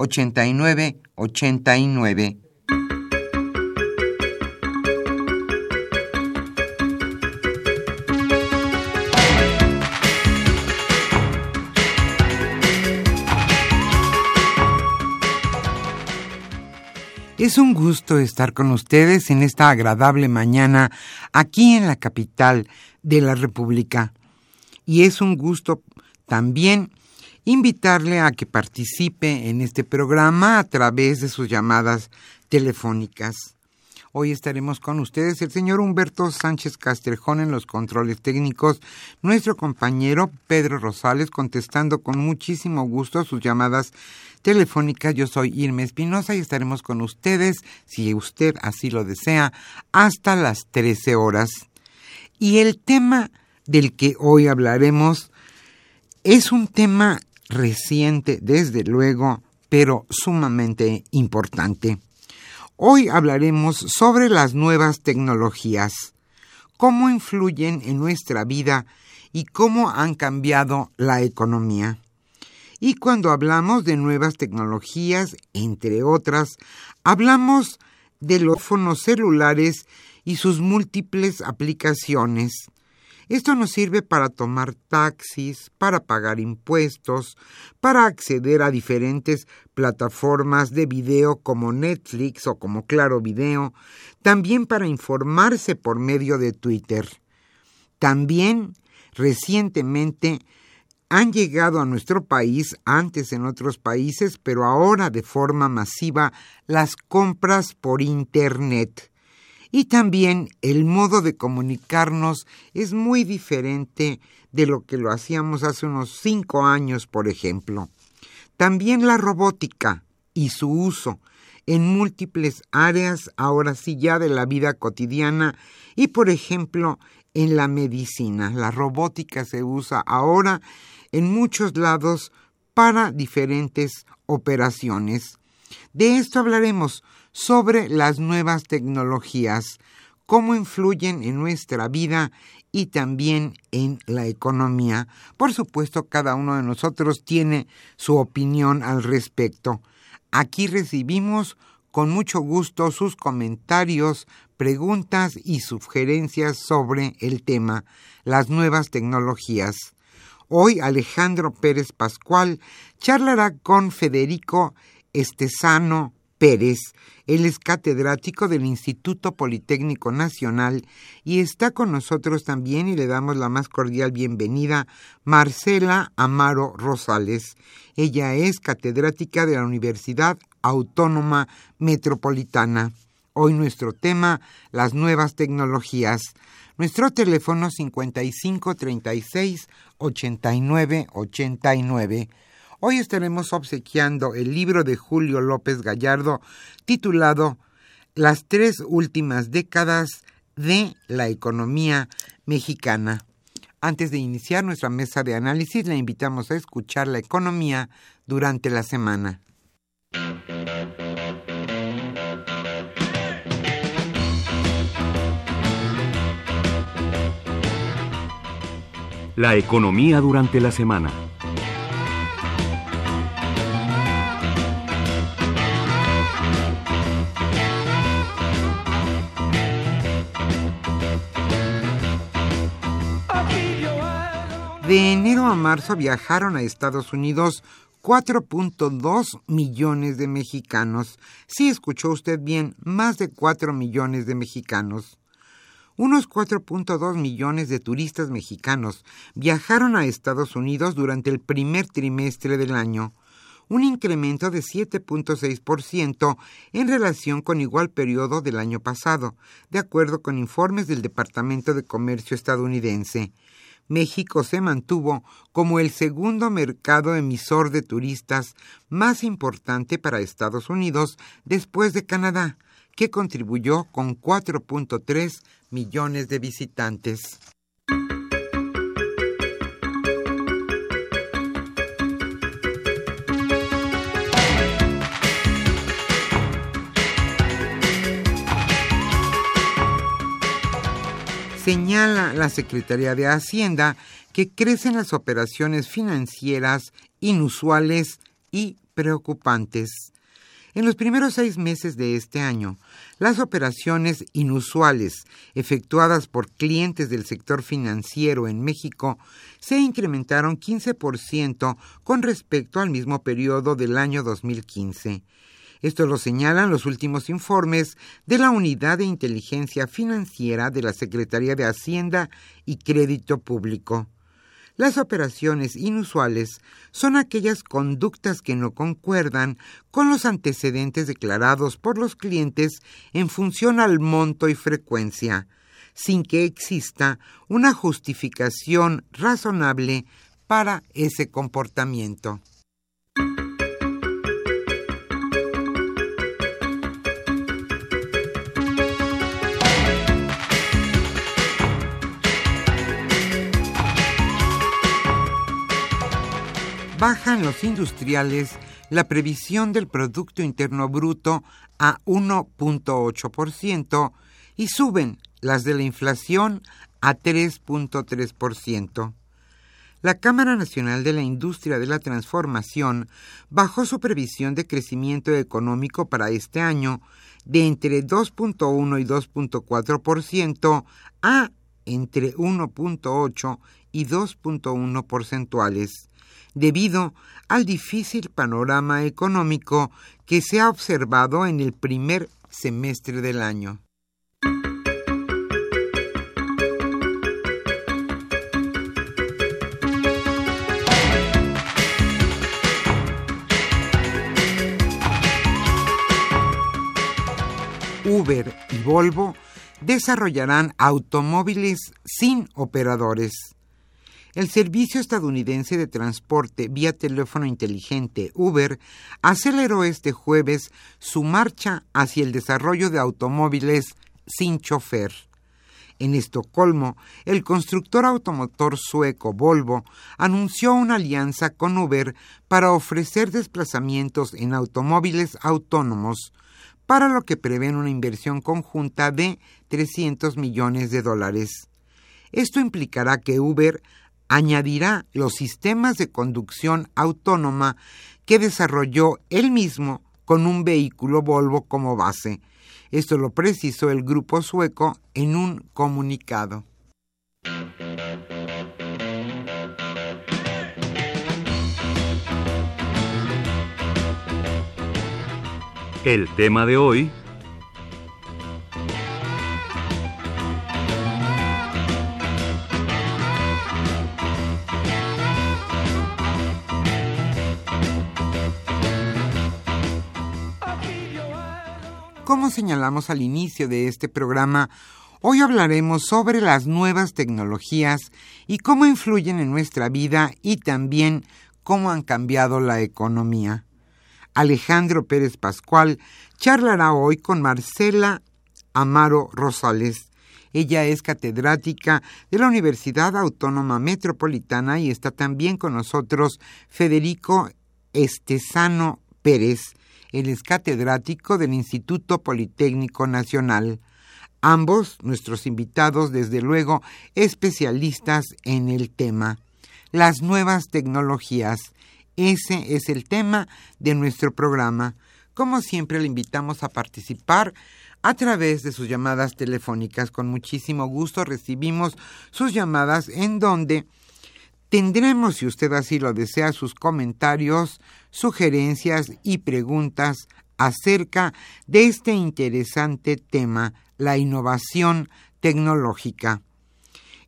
89 89. Es un gusto estar con ustedes en esta agradable mañana aquí en la capital de la República. Y es un gusto también invitarle a que participe en este programa a través de sus llamadas telefónicas. Hoy estaremos con ustedes el señor Humberto Sánchez Castrejón en los controles técnicos, nuestro compañero Pedro Rosales contestando con muchísimo gusto sus llamadas telefónicas. Yo soy Irma Espinosa y estaremos con ustedes, si usted así lo desea, hasta las 13 horas. Y el tema del que hoy hablaremos es un tema reciente, desde luego, pero sumamente importante. Hoy hablaremos sobre las nuevas tecnologías, cómo influyen en nuestra vida y cómo han cambiado la economía. Y cuando hablamos de nuevas tecnologías, entre otras, hablamos de los teléfonos celulares y sus múltiples aplicaciones, esto nos sirve para tomar taxis, para pagar impuestos, para acceder a diferentes plataformas de video como Netflix o como Claro Video, también para informarse por medio de Twitter. También, recientemente, han llegado a nuestro país, antes en otros países, pero ahora de forma masiva, las compras por Internet. Y también el modo de comunicarnos es muy diferente de lo que lo hacíamos hace unos cinco años, por ejemplo. También la robótica y su uso en múltiples áreas, ahora sí ya de la vida cotidiana y, por ejemplo, en la medicina. La robótica se usa ahora en muchos lados para diferentes operaciones. De esto hablaremos sobre las nuevas tecnologías, cómo influyen en nuestra vida y también en la economía. Por supuesto, cada uno de nosotros tiene su opinión al respecto. Aquí recibimos con mucho gusto sus comentarios, preguntas y sugerencias sobre el tema, las nuevas tecnologías. Hoy Alejandro Pérez Pascual charlará con Federico Estesano Pérez. Él es catedrático del Instituto Politécnico Nacional y está con nosotros también y le damos la más cordial bienvenida Marcela Amaro Rosales. Ella es catedrática de la Universidad Autónoma Metropolitana. Hoy nuestro tema, las nuevas tecnologías. Nuestro teléfono 5536 8989. Hoy estaremos obsequiando el libro de Julio López Gallardo titulado Las tres últimas décadas de la economía mexicana. Antes de iniciar nuestra mesa de análisis, le invitamos a escuchar la economía durante la semana. La economía durante la semana. De enero a marzo viajaron a Estados Unidos 4.2 millones de mexicanos. Sí, escuchó usted bien, más de 4 millones de mexicanos. Unos 4.2 millones de turistas mexicanos viajaron a Estados Unidos durante el primer trimestre del año, un incremento de 7.6% en relación con igual periodo del año pasado, de acuerdo con informes del Departamento de Comercio estadounidense. México se mantuvo como el segundo mercado emisor de turistas más importante para Estados Unidos después de Canadá, que contribuyó con 4.3 millones de visitantes. Señala la Secretaría de Hacienda que crecen las operaciones financieras inusuales y preocupantes. En los primeros seis meses de este año, las operaciones inusuales efectuadas por clientes del sector financiero en México se incrementaron 15% con respecto al mismo periodo del año 2015. Esto lo señalan los últimos informes de la Unidad de Inteligencia Financiera de la Secretaría de Hacienda y Crédito Público. Las operaciones inusuales son aquellas conductas que no concuerdan con los antecedentes declarados por los clientes en función al monto y frecuencia, sin que exista una justificación razonable para ese comportamiento. Bajan los industriales la previsión del Producto Interno Bruto a 1.8% y suben las de la inflación a 3.3%. La Cámara Nacional de la Industria de la Transformación bajó su previsión de crecimiento económico para este año de entre 2.1 y 2.4% a entre 1.8 y 2.1 porcentuales debido al difícil panorama económico que se ha observado en el primer semestre del año. Uber y Volvo desarrollarán automóviles sin operadores. El servicio estadounidense de transporte vía teléfono inteligente Uber aceleró este jueves su marcha hacia el desarrollo de automóviles sin chofer. En Estocolmo, el constructor automotor sueco Volvo anunció una alianza con Uber para ofrecer desplazamientos en automóviles autónomos, para lo que prevén una inversión conjunta de 300 millones de dólares. Esto implicará que Uber añadirá los sistemas de conducción autónoma que desarrolló él mismo con un vehículo Volvo como base. Esto lo precisó el grupo sueco en un comunicado. El tema de hoy Como señalamos al inicio de este programa, hoy hablaremos sobre las nuevas tecnologías y cómo influyen en nuestra vida y también cómo han cambiado la economía. Alejandro Pérez Pascual charlará hoy con Marcela Amaro Rosales. Ella es catedrática de la Universidad Autónoma Metropolitana y está también con nosotros Federico Estesano Pérez. Él es catedrático del Instituto Politécnico Nacional. Ambos, nuestros invitados, desde luego, especialistas en el tema. Las nuevas tecnologías. Ese es el tema de nuestro programa. Como siempre, le invitamos a participar a través de sus llamadas telefónicas. Con muchísimo gusto recibimos sus llamadas en donde tendremos, si usted así lo desea, sus comentarios, sugerencias y preguntas acerca de este interesante tema, la innovación tecnológica.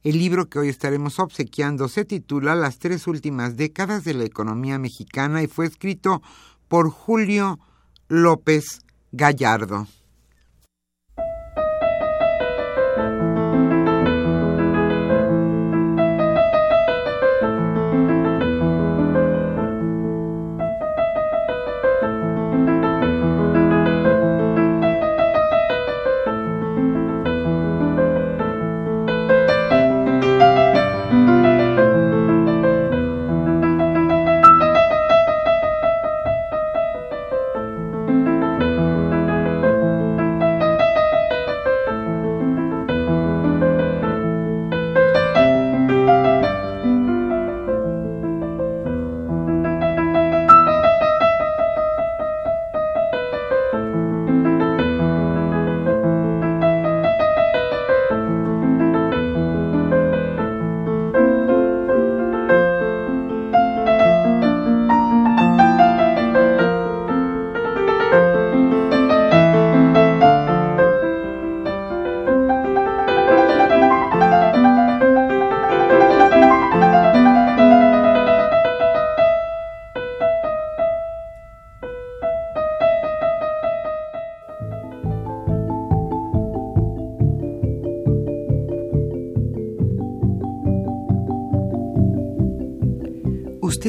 El libro que hoy estaremos obsequiando se titula Las tres últimas décadas de la economía mexicana y fue escrito por Julio López Gallardo.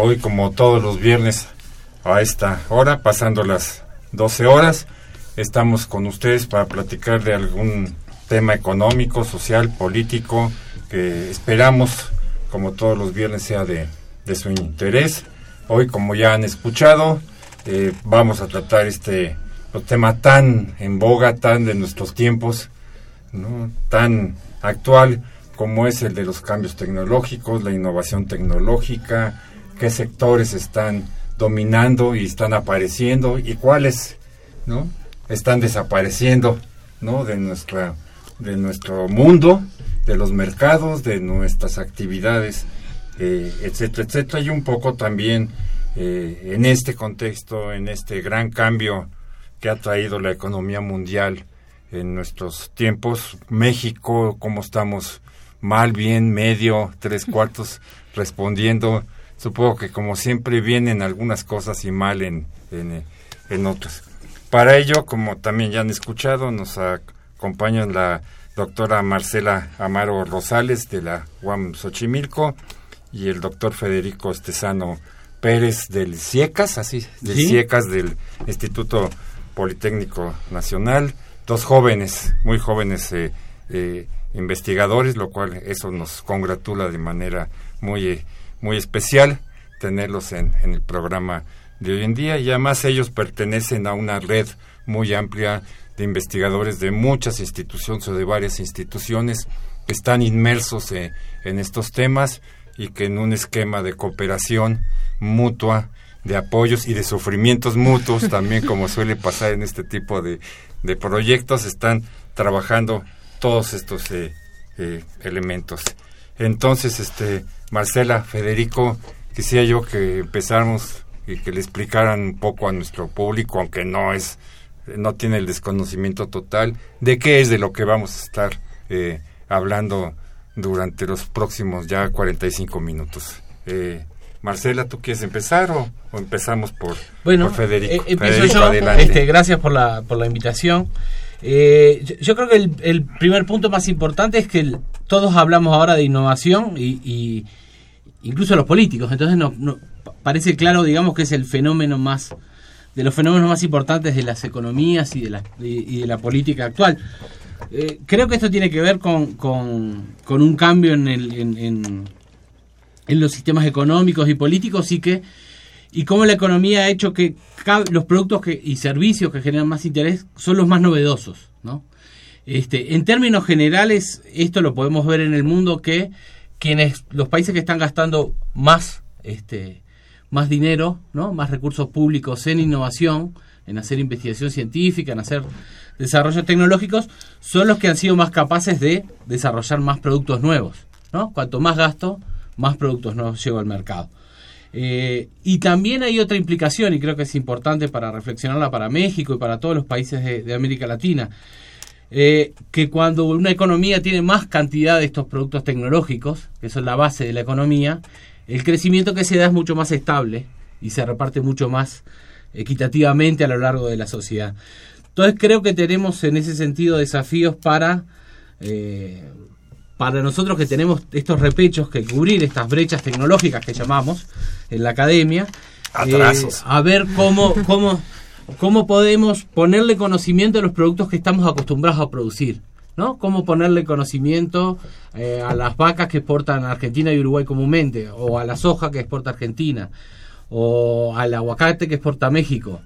Hoy, como todos los viernes, a esta hora, pasando las 12 horas, estamos con ustedes para platicar de algún tema económico, social, político, que esperamos, como todos los viernes, sea de, su interés. Hoy, como ya han escuchado, eh, vamos a tratar este tema tan en boga, tan de nuestros tiempos, tan actual como es el de los cambios tecnológicos, la innovación tecnológica, qué sectores están dominando y están apareciendo y cuáles no están desapareciendo no de nuestra de nuestro mundo de los mercados de nuestras actividades eh, etcétera etcétera. Y un poco también eh, en este contexto en este gran cambio que ha traído la economía mundial en nuestros tiempos México cómo estamos mal bien medio tres cuartos respondiendo supongo que como siempre vienen algunas cosas y mal en, en, otras. Para ello, como también ya han escuchado, nos acompaña la doctora Marcela Amaro Rosales de la UAM Xochimilco y el doctor Federico Estesano Pérez del CIECAS, así, del CIECAS del Instituto Politécnico Nacional, dos jóvenes, muy jóvenes eh, eh, investigadores, lo cual eso nos congratula de manera muy eh, muy especial tenerlos en, el programa de hoy en día y además ellos pertenecen a una red muy amplia de investigadores de muchas instituciones o de varias instituciones que están inmersos eh, en estos temas y que en un esquema de cooperación mutua, de apoyos y de sufrimientos mutuos, también como suele pasar en este tipo de, de proyectos, están trabajando todos estos eh, eh, elementos. Entonces, este, Marcela, Federico, quisiera yo que empezáramos y que le explicaran un poco a nuestro público, aunque no es, no tiene el desconocimiento total, de qué es de lo que vamos a estar eh, hablando durante los próximos ya 45 minutos. Eh, Marcela, ¿tú quieres empezar o, empezamos por, bueno, Federico? Eh, empiezo yo. Este, gracias por la, por la invitación. Eh, yo, creo que el, primer punto más importante es que todos hablamos ahora de innovación y, incluso los políticos. Entonces no, parece claro, digamos, que es el fenómeno más de los fenómenos más importantes de las economías y de la, y de la política actual. Eh, creo que esto tiene que ver con, un cambio en, el, en, los sistemas económicos y políticos y que y cómo la economía ha hecho que los productos y servicios que generan más interés son los más novedosos, ¿no? Este, en términos generales, esto lo podemos ver en el mundo que quienes los países que están gastando más este, más dinero, ¿no? más recursos públicos en innovación, en hacer investigación científica, en hacer desarrollos tecnológicos, son los que han sido más capaces de desarrollar más productos nuevos. ¿no? Cuanto más gasto, más productos nuevos llego al mercado. Eh, y también hay otra implicación, y creo que es importante para reflexionarla para México y para todos los países de, América Latina, eh, que cuando una economía tiene más cantidad de estos productos tecnológicos, que son la base de la economía, el crecimiento que se da es mucho más estable y se reparte mucho más equitativamente a lo largo de la sociedad. Entonces creo que tenemos en ese sentido desafíos para, eh, para nosotros que tenemos estos repechos que cubrir, estas brechas tecnológicas que llamamos en la academia, eh, a ver cómo, cómo, cómo podemos ponerle conocimiento a los productos que estamos acostumbrados a producir. ¿no? Cómo ponerle conocimiento eh, a las vacas que exportan Argentina y Uruguay comúnmente, o a la soja que exporta Argentina, o al aguacate que exporta México,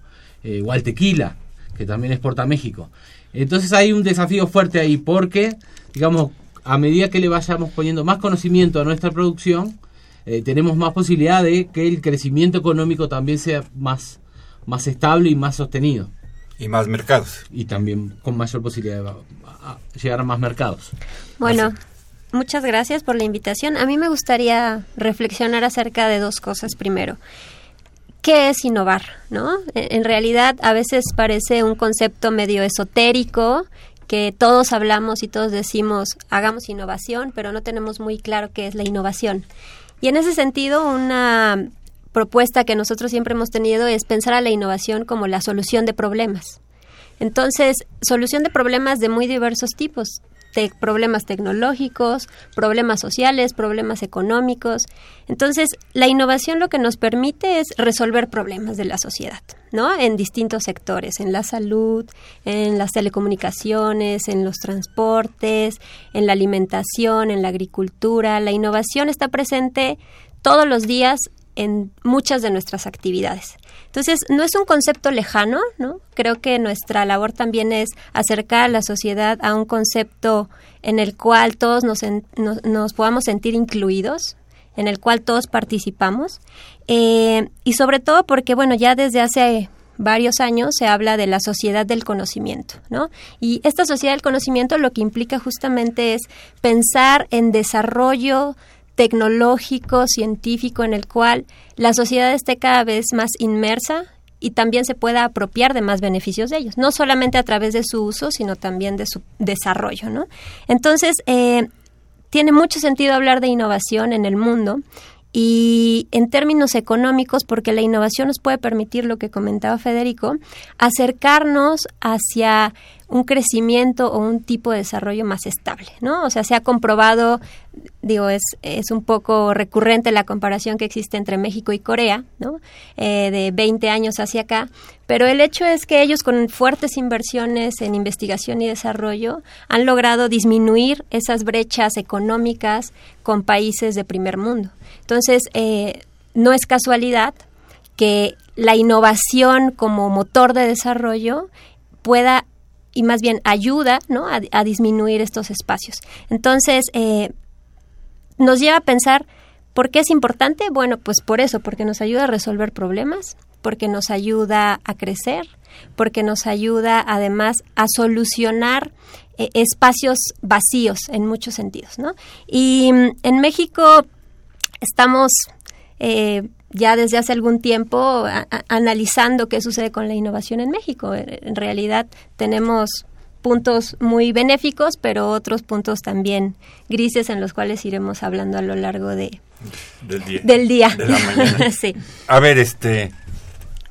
eh, o al tequila que también exporta México. Entonces hay un desafío fuerte ahí porque, digamos, a medida que le vayamos poniendo más conocimiento a nuestra producción, eh, tenemos más posibilidad de que el crecimiento económico también sea más, más estable y más sostenido. Y más mercados. Y también con mayor posibilidad de llegar a más mercados. Bueno, muchas gracias por la invitación. A mí me gustaría reflexionar acerca de dos cosas primero. ¿Qué es innovar? ¿no? En realidad a veces parece un concepto medio esotérico que todos hablamos y todos decimos hagamos innovación, pero no tenemos muy claro qué es la innovación. Y en ese sentido, una propuesta que nosotros siempre hemos tenido es pensar a la innovación como la solución de problemas. Entonces, solución de problemas de muy diversos tipos, problemas tecnológicos, problemas sociales, problemas económicos. Entonces, la innovación lo que nos permite es resolver problemas de la sociedad, ¿no? En distintos sectores, en la salud, en las telecomunicaciones, en los transportes, en la alimentación, en la agricultura. La innovación está presente todos los días en muchas de nuestras actividades. Entonces, no es un concepto lejano, ¿no? Creo que nuestra labor también es acercar a la sociedad a un concepto en el cual todos nos, nos, podamos sentir incluidos, en el cual todos participamos, eh, y sobre todo porque, bueno, ya desde hace varios años se habla de la sociedad del conocimiento, ¿no? Y esta sociedad del conocimiento lo que implica justamente es pensar en desarrollo tecnológico, científico, en el cual la sociedad esté cada vez más inmersa y también se pueda apropiar de más beneficios de ellos, no solamente a través de su uso, sino también de su desarrollo, ¿no? Entonces, eh, tiene mucho sentido hablar de innovación en el mundo y en términos económicos, porque la innovación nos puede permitir, lo que comentaba Federico, acercarnos hacia un crecimiento o un tipo de desarrollo más estable, ¿no? O sea, se ha comprobado, digo, es, es un poco recurrente la comparación que existe entre México y Corea, ¿no? Eh, de 20 años hacia acá, pero el hecho es que ellos con fuertes inversiones en investigación y desarrollo han logrado disminuir esas brechas económicas con países de primer mundo. Entonces, eh, no es casualidad que la innovación como motor de desarrollo pueda y más bien ayuda ¿no? a, disminuir estos espacios. Entonces, eh, nos lleva a pensar, ¿por qué es importante? Bueno, pues por eso, porque nos ayuda a resolver problemas, porque nos ayuda a crecer, porque nos ayuda además a solucionar eh, espacios vacíos en muchos sentidos. ¿no? Y mm, en México estamos... Eh, ya desde hace algún tiempo analizando qué sucede con la innovación en México. En realidad tenemos puntos muy benéficos, pero otros puntos también grises en los cuales iremos hablando a lo largo de, del día. De la mañana. sí. A ver, este,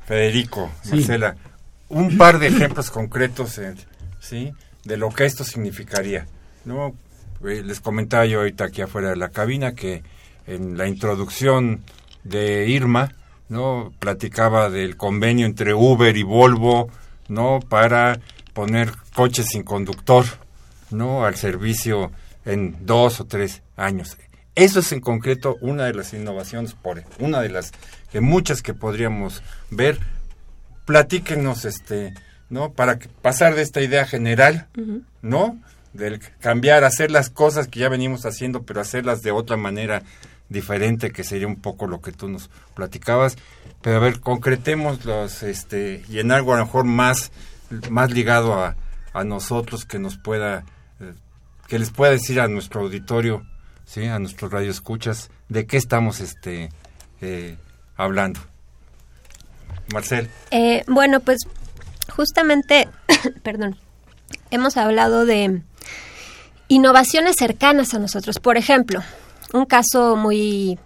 Federico, Marcela, un par de ejemplos concretos ¿sí? De lo que esto significaría, ¿no? Eh, les comentaba yo ahorita aquí afuera de la cabina que en la introducción de Irma, ¿no? Platicaba del convenio entre Uber y Volvo, ¿no? Para poner coches sin conductor, ¿no? Al servicio en dos o tres años. Eso es en concreto una de las innovaciones, por una de las que muchas que podríamos ver. Platíquenos, este, ¿no? Para pasar de esta idea general, ¿no? Del cambiar, hacer las cosas que ya venimos haciendo, pero hacerlas de otra manera diferente, que sería un poco lo que tú nos platicabas. Pero a ver, concretemos los, este, y en algo a lo mejor más, más ligado a, a nosotros que nos pueda, eh, que les pueda decir a nuestro auditorio, sí, a nuestros radioescuchas, de qué estamos, este, eh, hablando. Marcel. Eh, bueno, pues justamente, perdón, hemos hablado de innovaciones cercanas a nosotros. Por ejemplo, un caso muy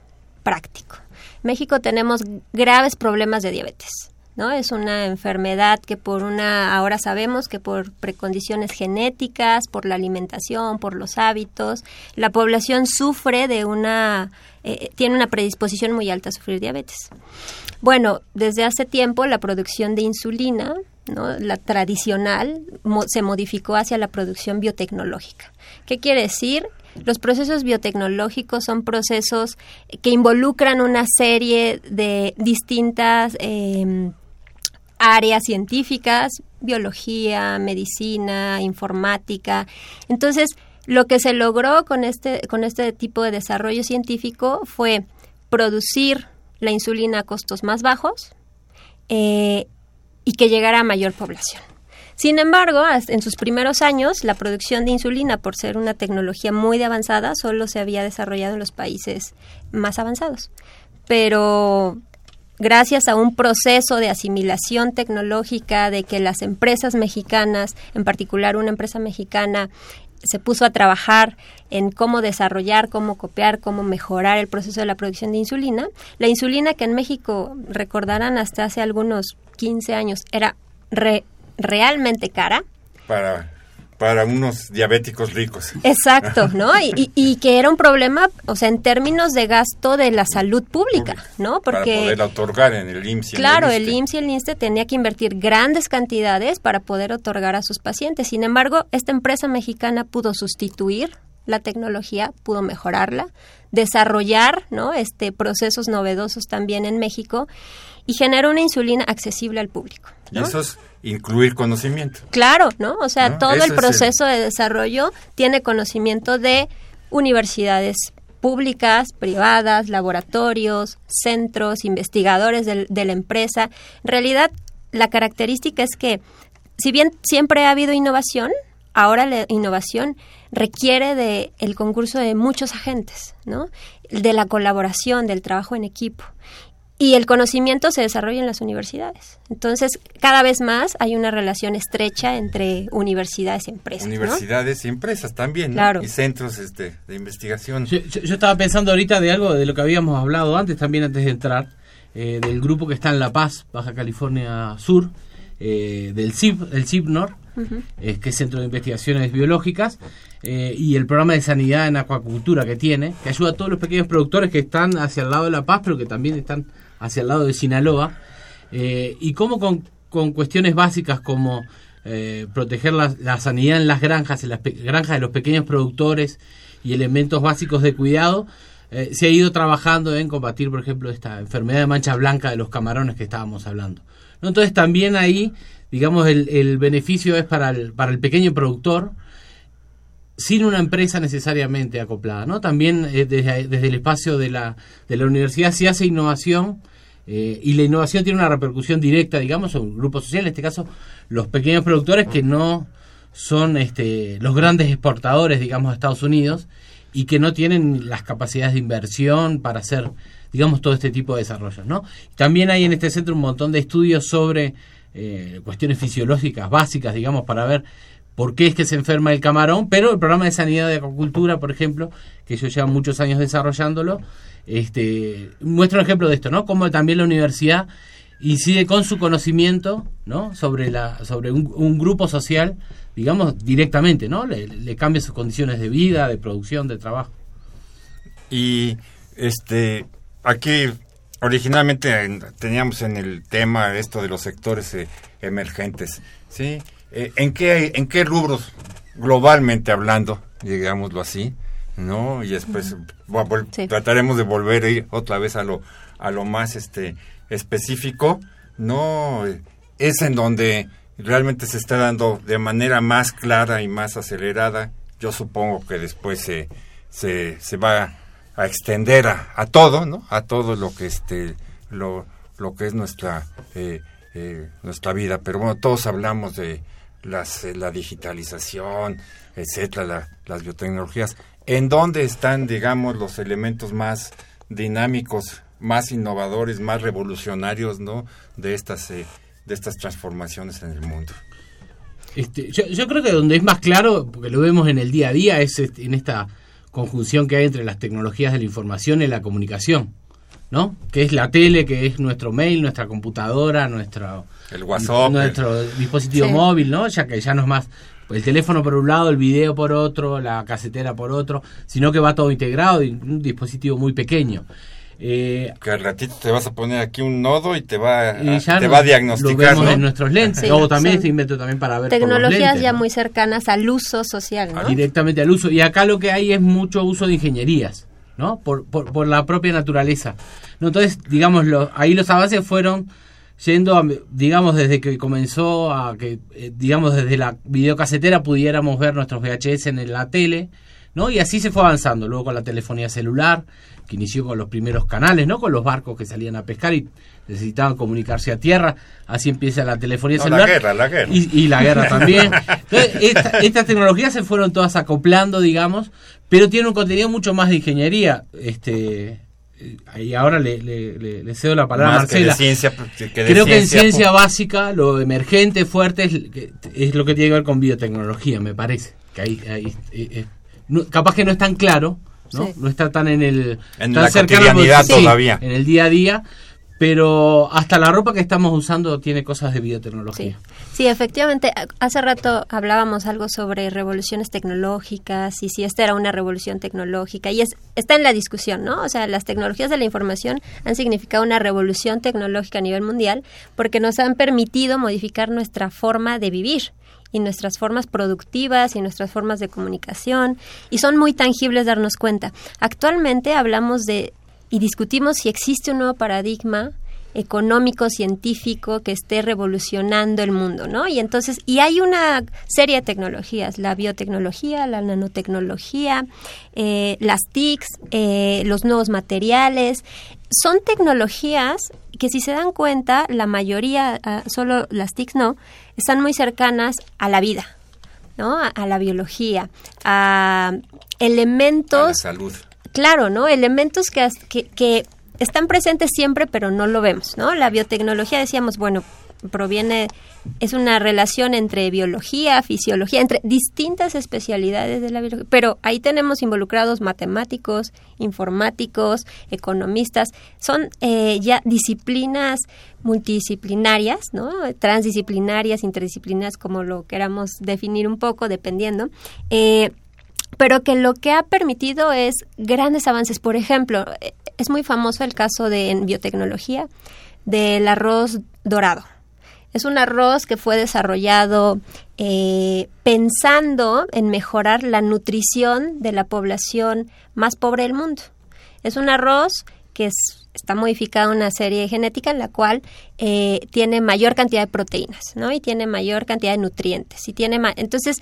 práctico. En México tenemos graves problemas de diabetes. ¿No? Es una enfermedad que por una, ahora sabemos que por precondiciones genéticas, por la alimentación, por los hábitos, la población sufre de una, eh, tiene una predisposición muy alta a sufrir diabetes. Bueno, desde hace tiempo la producción de insulina, ¿no? la tradicional, se modificó hacia la producción biotecnológica. ¿Qué quiere decir? Los procesos biotecnológicos son procesos que involucran una serie de distintas eh, áreas científicas, biología, medicina, informática. Entonces, lo que se logró con este, con este tipo de desarrollo científico fue producir la insulina a costos más bajos eh, y que llegara a mayor población. Sin embargo, en sus primeros años, la producción de insulina, por ser una tecnología muy avanzada, solo se había desarrollado en los países más avanzados. Pero gracias a un proceso de asimilación tecnológica, de que las empresas mexicanas, en particular una empresa mexicana, se puso a trabajar en cómo desarrollar, cómo copiar, cómo mejorar el proceso de la producción de insulina. La insulina que en México, recordarán, hasta hace algunos 15 años era realmente cara. Para para unos diabéticos ricos. Exacto, ¿no? Y, y, que era un problema, o sea, en términos de gasto de la salud pública, ¿no? Porque para poder otorgar en el IMSS. Y claro, el, el IMSS y el INSTE tenía que invertir grandes cantidades para poder otorgar a sus pacientes. Sin embargo, esta empresa mexicana pudo sustituir la tecnología, pudo mejorarla, desarrollar, ¿no? Este procesos novedosos también en México y generó una insulina accesible al público. Y eso es incluir conocimiento. Claro, ¿no? O sea, todo el proceso de desarrollo tiene conocimiento de universidades públicas, privadas, laboratorios, centros, investigadores de, de la empresa. En realidad, la característica es que, si bien siempre ha habido innovación, ahora la innovación requiere de el concurso de muchos agentes, ¿no? De la colaboración, del trabajo en equipo y el conocimiento se desarrolla en las universidades. Entonces, cada vez más hay una relación estrecha entre universidades y empresas. Universidades y empresas también, Claro. Y centros este, de investigación. Yo, yo, estaba pensando ahorita de algo de lo que habíamos hablado antes, también antes de entrar, eh, del grupo que está en La Paz, Baja California Sur, eh, del CIP, el CIPNOR, uh -huh. eh, que es Centro de Investigaciones Biológicas, eh, y el programa de sanidad en acuacultura que tiene, que ayuda a todos los pequeños productores que están hacia el lado de La Paz, pero que también están hacia el lado de Sinaloa, eh, y cómo con, con, cuestiones básicas como eh, proteger la, sanidad en las granjas, en las granjas de los pequeños productores y elementos básicos de cuidado, eh, se ha ido trabajando en combatir, por ejemplo, esta enfermedad de mancha blanca de los camarones que estábamos hablando. ¿No? Entonces también ahí, digamos, el, el beneficio es para el, para el pequeño productor, sin una empresa necesariamente acoplada, ¿no? También eh, desde, el espacio de la, de la universidad se hace innovación eh, y la innovación tiene una repercusión directa, digamos, en un grupo social, en este caso los pequeños productores que no son este, los grandes exportadores, digamos, de Estados Unidos y que no tienen las capacidades de inversión para hacer, digamos, todo este tipo de desarrollos, ¿no? También hay en este centro un montón de estudios sobre eh, cuestiones fisiológicas básicas, digamos, para ver por qué es que se enferma el camarón, pero el programa de sanidad de acuacultura, por ejemplo, que ellos llevan muchos años desarrollándolo, este, muestra un ejemplo de esto, ¿no? Como también la universidad incide con su conocimiento, ¿no? Sobre la, sobre un, grupo social digamos, directamente, ¿no? Le, cambia sus condiciones de vida, de producción, de trabajo. Y este aquí originalmente en- teníamos en el tema esto de los sectores eh, emergentes, ¿sí? Eh, ¿En qué en qué rubros globalmente hablando, digámoslo así, no? Y después Sí. trataremos de volver a ir otra vez a lo a lo más este específico, no es en donde realmente se está dando de manera más clara y más acelerada. Yo supongo que después se se, se va a extender a, a todo, ¿no? A todo lo que este lo, lo que es nuestra eh, eh, nuestra vida. Pero bueno, todos hablamos de las, eh, la digitalización, etcétera, la- las biotecnologías. ¿En dónde están, digamos, los elementos más dinámicos, más innovadores, más revolucionarios, ¿no? De estas eh, de estas transformaciones en el mundo. Este, yo, yo creo que donde es más claro, porque lo vemos en el día a día, es este, en esta conjunción que hay entre las tecnologías de la información y la comunicación, ¿no? Que es la tele, que es nuestro mail, nuestra computadora, nuestro, El WhatsApp, nuestro dispositivo Sí. móvil, ¿no? Ya que ya no es más el teléfono por un lado, el video por otro, la casetera por otro, sino que va todo integrado un dispositivo muy pequeño. Eh, que al ratito te vas a poner aquí un nodo y te va, y a, ya te no- va a diagnosticar, Lo vemos ¿no? en nuestros lentes. Sí, o también son este invento también para ver por los Tecnologías lentes, ya ¿no? muy cercanas al uso social, ¿no? directamente al uso. Y acá lo que hay es mucho uso de ingenierías, ¿no? Por, por, por la propia naturaleza. ¿No? Entonces, digamos, lo- ahí los avances fueron yendo, a, digamos, desde que comenzó a que, eh, digamos, desde la videocasetera pudiéramos ver nuestros VHS en la tele, ¿no? Y así se fue avanzando. Luego con la telefonía celular, que inició con los primeros canales, ¿no? Con los barcos que salían a pescar y necesitaban comunicarse a tierra. Así empieza la telefonía No, la celular. guerra, la guerra. Y, y la guerra también. Entonces, esta- estas tecnologías se fueron todas acoplando, digamos, pero tienen un contenido mucho más de ingeniería. Este, y ahora le, le- le- cedo la palabra a Más que de Marcela. ciencia, que de Creo que en ciencia, pues. básica, lo emergente, fuerte, es, que- es lo que tiene que ver con biotecnología, me parece. Que ahí, ahí, eh, eh, no- capaz que no es tan claro, ¿no? Sí. No está tan en el... En tan la cercano cotidianidad sí, todavía. En el día a día, pero hasta la ropa que estamos usando tiene cosas de biotecnología. Sí. sí, efectivamente. Hace rato hablábamos algo sobre revoluciones tecnológicas y si esta era una revolución tecnológica y es está en la discusión, ¿no? O sea, las tecnologías de la información han significado una revolución tecnológica a nivel mundial porque nos han permitido modificar nuestra forma de vivir y nuestras formas productivas y nuestras formas de comunicación y son muy tangibles darnos cuenta. Actualmente hablamos de y discutimos si existe un nuevo paradigma económico, científico que esté revolucionando el mundo, ¿no? Y entonces, y hay una serie de tecnologías, la biotecnología, la nanotecnología, eh, las TICs, eh, los nuevos materiales, son tecnologías que si se dan cuenta, la mayoría, ah, solo las TICs no, están muy cercanas a la vida, ¿no? A, a la biología, a A la elementos salud. Claro, ¿no? Elementos que, que, que están presentes siempre, pero no lo vemos, ¿no? La biotecnología, decíamos, bueno, proviene, es una relación entre biología, fisiología, entre distintas especialidades de la biología, pero ahí tenemos involucrados matemáticos, informáticos, economistas, son eh, ya disciplinas multidisciplinarias, ¿no? Transdisciplinarias, interdisciplinarias, como lo queramos definir un poco, dependiendo. Eh, pero que lo que ha permitido es grandes avances. Por ejemplo, eh, es muy famoso el caso de en biotecnología del arroz dorado. Es un arroz que fue desarrollado eh, pensando en mejorar la nutrición de la población más pobre del mundo. Es un arroz que es- está modificado en una serie genética en la cual eh, tiene mayor cantidad de proteínas, ¿no? Y tiene mayor cantidad de nutrientes. Y tiene entonces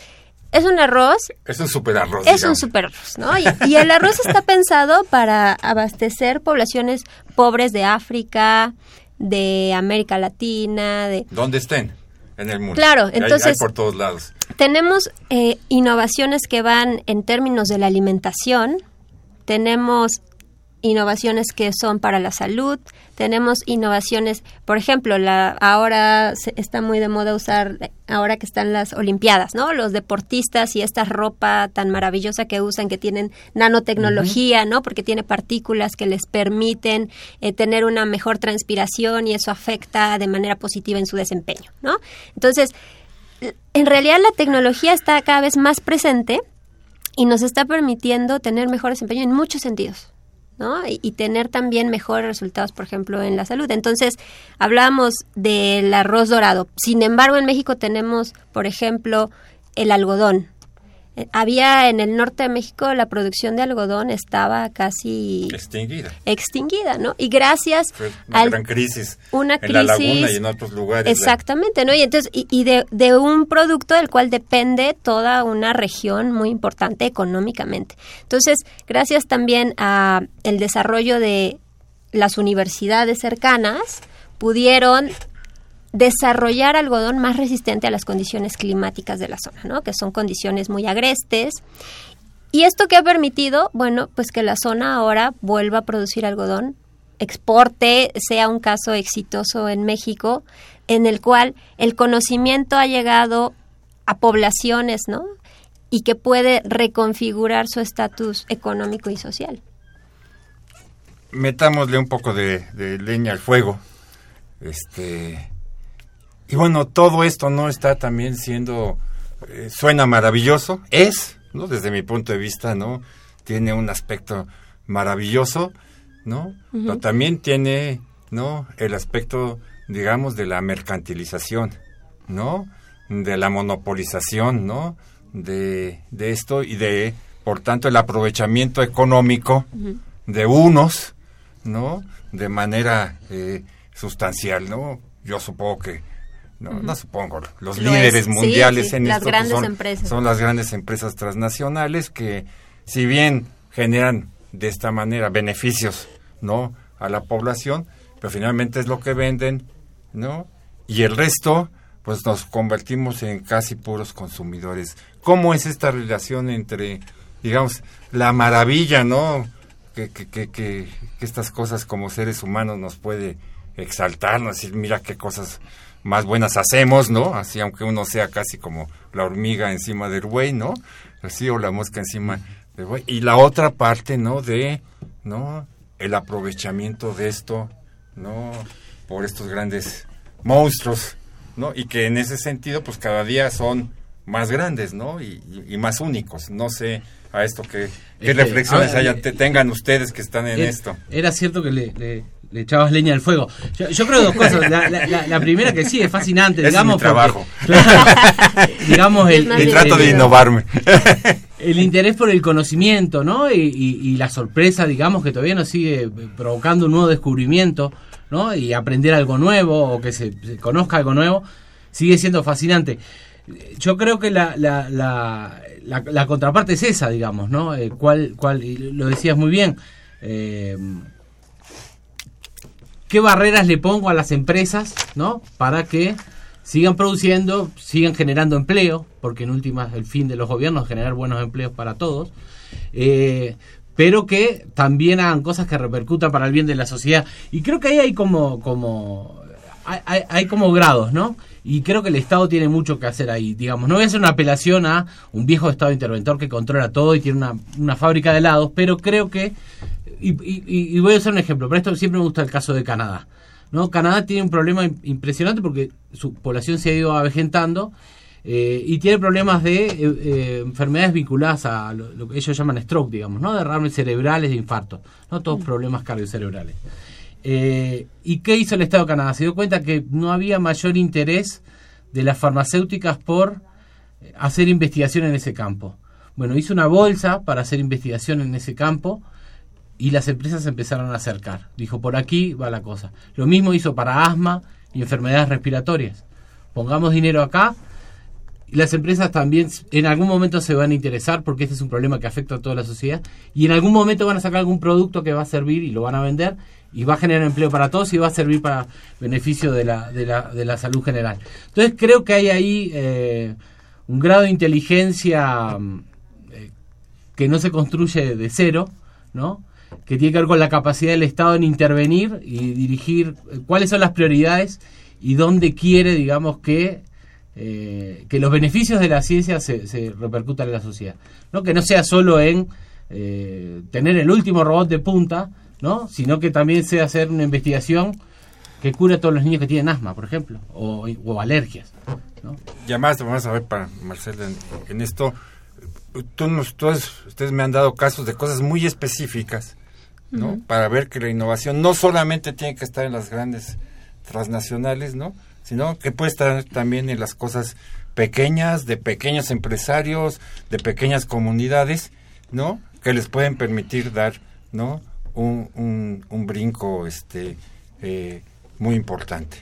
es un arroz Es un super arroz. es un super arroz, ¿no? Y, y el arroz está pensado para abastecer poblaciones pobres de África, de América Latina, de... ¿Dónde estén? En el mundo. Claro, Hay- hay entonces- por todos lados. Tenemos eh, innovaciones que van en términos de la alimentación, tenemos innovaciones que son para la salud, tenemos innovaciones, por ejemplo, la ahora se- está muy de moda usar ahora que están las olimpiadas, ¿no? Los deportistas y esta ropa tan maravillosa que usan que tienen nanotecnología, ¿no? Porque tiene partículas que les permiten eh, tener una mejor transpiración y eso afecta de manera positiva en su desempeño, ¿no? Entonces, en realidad la tecnología está cada vez más presente y nos está permitiendo tener mejor desempeño en muchos sentidos. ¿No? Y, y tener también mejores resultados, por ejemplo, en la salud. Entonces, hablábamos del arroz dorado. Sin embargo, en México tenemos, por ejemplo, el algodón, había en el norte de México la producción de algodón estaba casi extinguida. Extinguida, ¿no? Y gracias a una gran crisis una en la laguna y en otros lugares. Exactamente, ¿no? Y entonces y, de, de, un producto del cual depende toda una región muy importante económicamente. Entonces, gracias también a el desarrollo de las universidades cercanas pudieron desarrollar algodón más resistente a las condiciones climáticas de la zona, ¿no? que son condiciones muy agrestes. ¿Y esto qué ha permitido? Bueno, pues que la zona ahora vuelva a producir algodón, exporte, sea un caso exitoso en México, en el cual el conocimiento ha llegado a poblaciones, ¿no? Y que puede reconfigurar su estatus económico y social. Metámosle un poco de, de leña al fuego. Este, y bueno, todo esto no está también siendo, eh, suena maravilloso, es, ¿no? Desde mi punto de vista, ¿no? Tiene un aspecto maravilloso, ¿no? Pero también tiene, ¿no? El aspecto, digamos, de la mercantilización, ¿no? De la monopolización, ¿no? De, de esto y de, por tanto, el aprovechamiento económico de unos, ¿no? De manera eh, sustancial, ¿no? Yo supongo que no, no supongo, los líderes mundiales en las esto grandes son, empresas. son las grandes empresas transnacionales que si bien generan de esta manera beneficios, ¿no? a la población, pero finalmente es lo que venden, ¿no? Y el resto pues nos convertimos en casi puros consumidores. ¿Cómo es esta relación entre digamos la maravilla, ¿no? Que, que, que, que, que estas cosas como seres humanos nos puede exaltarnos, decir, mira qué cosas más buenas hacemos, ¿no? Así, aunque uno sea casi como la hormiga encima del buey, ¿no? Así, o la mosca encima del buey. Y la otra parte, ¿no? De, ¿no? El aprovechamiento de esto, ¿no? Por estos grandes monstruos, ¿no? Y que en ese sentido, pues cada día son más grandes, ¿no? Y, y, y más únicos. No sé a esto que, qué Este, reflexiones a ver, haya, te, tengan ustedes que están en Era- esto. Era cierto que le, le- le echabas leña al fuego. Yo, yo creo dos cosas. La, la- la- la primera que sí, es fascinante, es digamos. mi trabajo. porque- claro, digamos, el, el- trato de innovarme. el interés por el conocimiento, ¿no? Y, y- y la sorpresa, digamos, que todavía nos sigue provocando un nuevo descubrimiento, ¿no? Y aprender algo nuevo o que se, se conozca algo nuevo, sigue siendo fascinante. Yo creo que la, la, la, contraparte es esa, digamos, ¿no? Eh, cuál, cuál, lo decías muy bien. eh, ¿Qué barreras le pongo a las empresas, ¿no? Para que sigan produciendo, sigan generando empleo, porque en últimas el fin de los gobiernos es generar buenos empleos para todos, eh, pero que también hagan cosas que repercutan para el bien de la sociedad. Y creo que ahí hay como, como hay, hay- como grados, ¿no? Y creo que el Estado tiene mucho que hacer ahí. Digamos, no voy a hacer una apelación a un viejo Estado interventor que controla todo y tiene una, una fábrica de helados, pero creo que y, y- y voy a usar un ejemplo, pero esto siempre me gusta el caso de Canadá. ¿no? Canadá tiene un problema im- impresionante porque su población se ha ido avejentando eh, y tiene problemas de eh, eh, enfermedades vinculadas a lo, lo que ellos llaman stroke, digamos, ¿no? derrames cerebrales de infarto, no todos problemas cardiocerebrales. Eh, ¿Y qué hizo el Estado de Canadá? Se dio cuenta que no había mayor interés de las farmacéuticas por hacer investigación en ese campo. Bueno, hizo una bolsa para hacer investigación en ese campo y las empresas se empezaron a acercar. Dijo, por aquí va la cosa. Lo mismo hizo para asma y enfermedades respiratorias. Pongamos dinero acá y las empresas también en algún momento se van a interesar porque este es un problema que afecta a toda la sociedad y en algún momento van a sacar algún producto que va a servir y lo van a vender y va a generar empleo para todos y va a servir para beneficio de la, de la, de la salud general. Entonces creo que hay ahí eh, un grado de inteligencia mm, eh, que no se construye de cero, ¿no? Que tiene que ver con la capacidad del Estado en intervenir y dirigir eh, cuáles son las prioridades y dónde quiere, digamos, que, eh, que los beneficios de la ciencia se, se repercutan en la sociedad. ¿no? Que no sea solo en eh, tener el último robot de punta, ¿no? sino que también sea hacer una investigación que cure a todos los niños que tienen asma, por ejemplo, o, o alergias. ¿no? Y además, vamos a ver para Marcela en, esto, tú ustedes me han dado casos de cosas muy específicas, ¿no? Para ver que la innovación no solamente tiene que estar en las grandes transnacionales, ¿no? Sino que puede estar también en las cosas pequeñas, de pequeños empresarios, de pequeñas comunidades, ¿no? Que les pueden permitir dar, ¿no? Un, un, un brinco, este, eh, muy importante.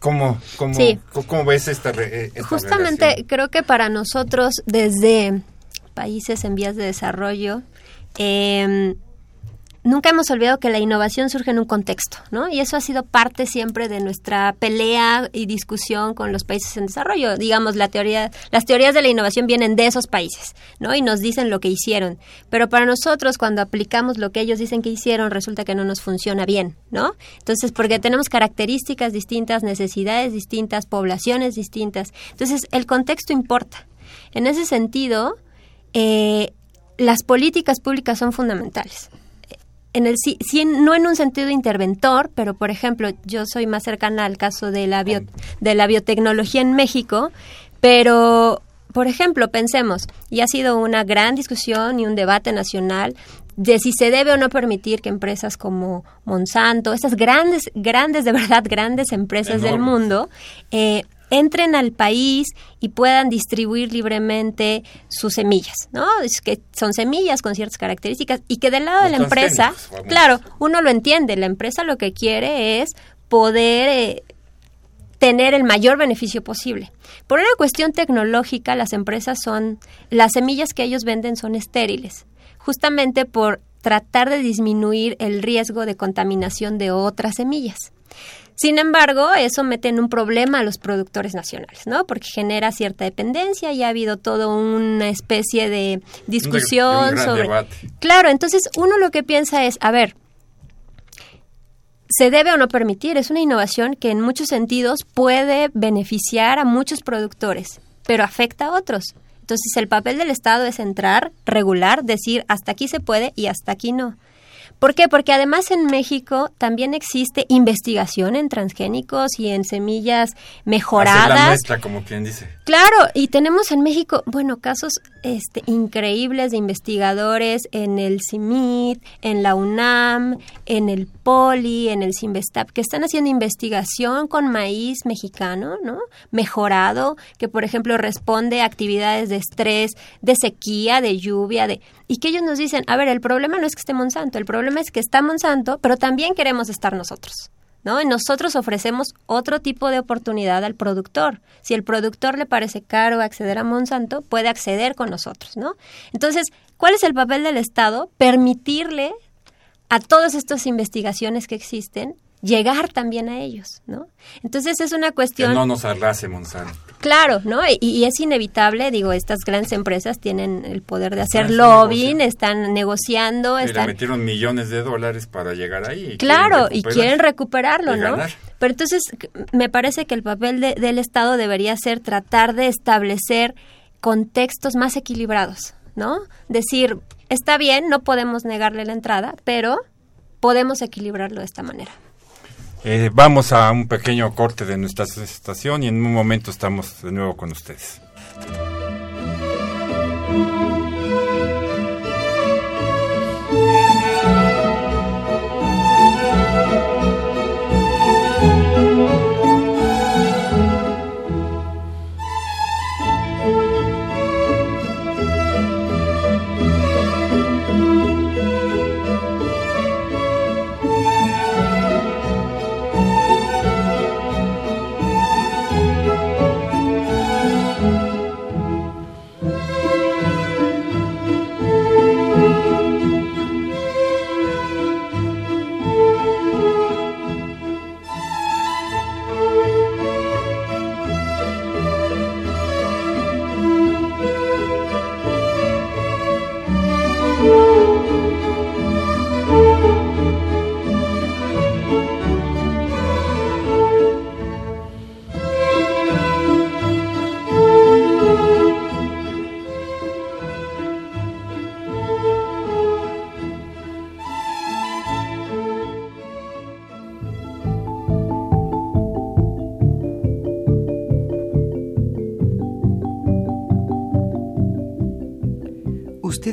¿Cómo, cómo, Sí. cómo ves esta, eh, esta Justamente relación? creo que para nosotros desde países en vías de desarrollo, eh, nunca hemos olvidado que la innovación surge en un contexto, ¿no? Y eso ha sido parte siempre de nuestra pelea y discusión con los países en desarrollo. Digamos, la teoría, las teorías de la innovación vienen de esos países, ¿no? Y nos dicen lo que hicieron. Pero para nosotros, cuando aplicamos lo que ellos dicen que hicieron, resulta que no nos funciona bien, ¿no? Entonces, porque tenemos características distintas, necesidades distintas, poblaciones distintas. Entonces, el contexto importa. En ese sentido, eh, las políticas públicas son fundamentales en el sí, sí no en un sentido interventor, pero por ejemplo, yo soy más cercana al caso de la bio- de la biotecnología en México, pero por ejemplo, pensemos, y ha sido una gran discusión y un debate nacional de si se debe o no permitir que empresas como Monsanto, estas grandes, grandes, de verdad, grandes empresas del mundo, eh, entren al país y puedan distribuir libremente sus semillas, ¿no? Es que son semillas con ciertas características y que del lado de la empresa, claro, uno lo entiende, la empresa lo que quiere es poder eh, tener el mayor beneficio posible. Por una cuestión tecnológica, las empresas son, las semillas que ellos venden son estériles, justamente por tratar de disminuir el riesgo de contaminación de otras semillas. Sin embargo, eso mete en un problema a los productores nacionales, ¿no? Porque genera cierta dependencia y ha habido toda una especie de discusión un gran sobre... debate. Claro, entonces uno lo que piensa es, a ver, se debe o no permitir. Es una innovación que en muchos sentidos puede beneficiar a muchos productores, pero afecta a otros. Entonces el papel del Estado es entrar, regular, decir hasta aquí se puede y hasta aquí no. ¿Por qué? Porque además en México también existe investigación en transgénicos y en semillas Hacer la mejoradas. nuestra, como quien dice. Claro, y tenemos en México, bueno, casos este, increíbles de investigadores en el CIMIT, en la UNAM, en el POLI, en el CIMBESTAP, que están haciendo investigación con maíz mexicano, ¿no? Mejorado, que por ejemplo responde a actividades de estrés, de sequía, de lluvia, de... Y que ellos nos dicen, a ver, el problema no es que esté Monsanto, el problema es que está Monsanto, pero también queremos estar nosotros. ¿No? Nosotros ofrecemos otro tipo de oportunidad al productor. Si el productor le parece caro acceder a Monsanto, puede acceder con nosotros, ¿no? Entonces, ¿cuál es el papel del Estado? Permitirle a todas estas investigaciones que existen llegar también a ellos, ¿no? Entonces es una Que cuestión no nos arrase Monsanto. Claro, ¿no? Y, y es inevitable, digo, estas grandes empresas tienen el poder de hacer Ah, lobbying, están negociando, Y le están metieron millones de dólares para llegar ahí. y Claro, quieren y quieren recuperarlo, y ¿no? ganar. Pero entonces me parece que el papel de- del Estado debería ser tratar de establecer contextos más equilibrados, ¿no? Decir, está bien, no podemos negarle la entrada, pero podemos equilibrarlo de esta manera. Eh, vamos a un pequeño corte de nuestra estación y en un momento estamos de nuevo con ustedes.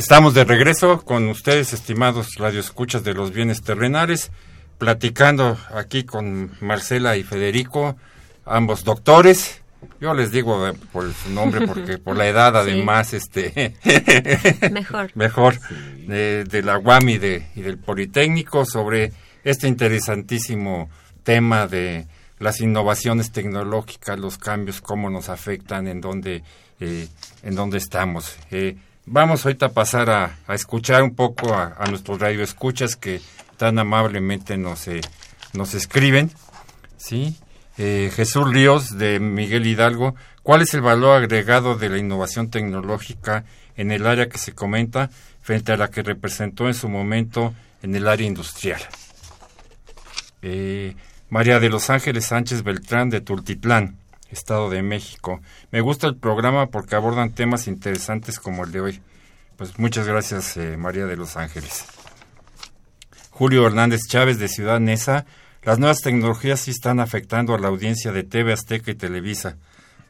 Estamos de regreso con ustedes, estimados radioescuchas de los bienes terrenales, platicando aquí con Marcela y Federico, ambos doctores. Yo les digo eh, por su nombre porque por la edad además este mejor mejor de, de, la UAM y, de, y del Politécnico sobre este interesantísimo tema de las innovaciones tecnológicas, los cambios, cómo nos afectan, en dónde, eh, en dónde estamos. Eh, Vamos ahorita a pasar a, escuchar un poco a, nuestros radioescuchas que tan amablemente nos, eh, nos escriben. ¿sí? Eh, Jesús Ríos de Miguel Hidalgo, ¿cuál es el valor agregado de la innovación tecnológica en el área que se comenta frente a la que representó en su momento en el área industrial? Eh, María de los Ángeles Sánchez Beltrán de Tultitlán. Estado de México. Me gusta el programa porque abordan temas interesantes como el de hoy. Pues muchas gracias, eh, María de Los Ángeles. Julio Hernández Chávez de Ciudad Neza. Las nuevas tecnologías sí están afectando a la audiencia de TV Azteca y Televisa.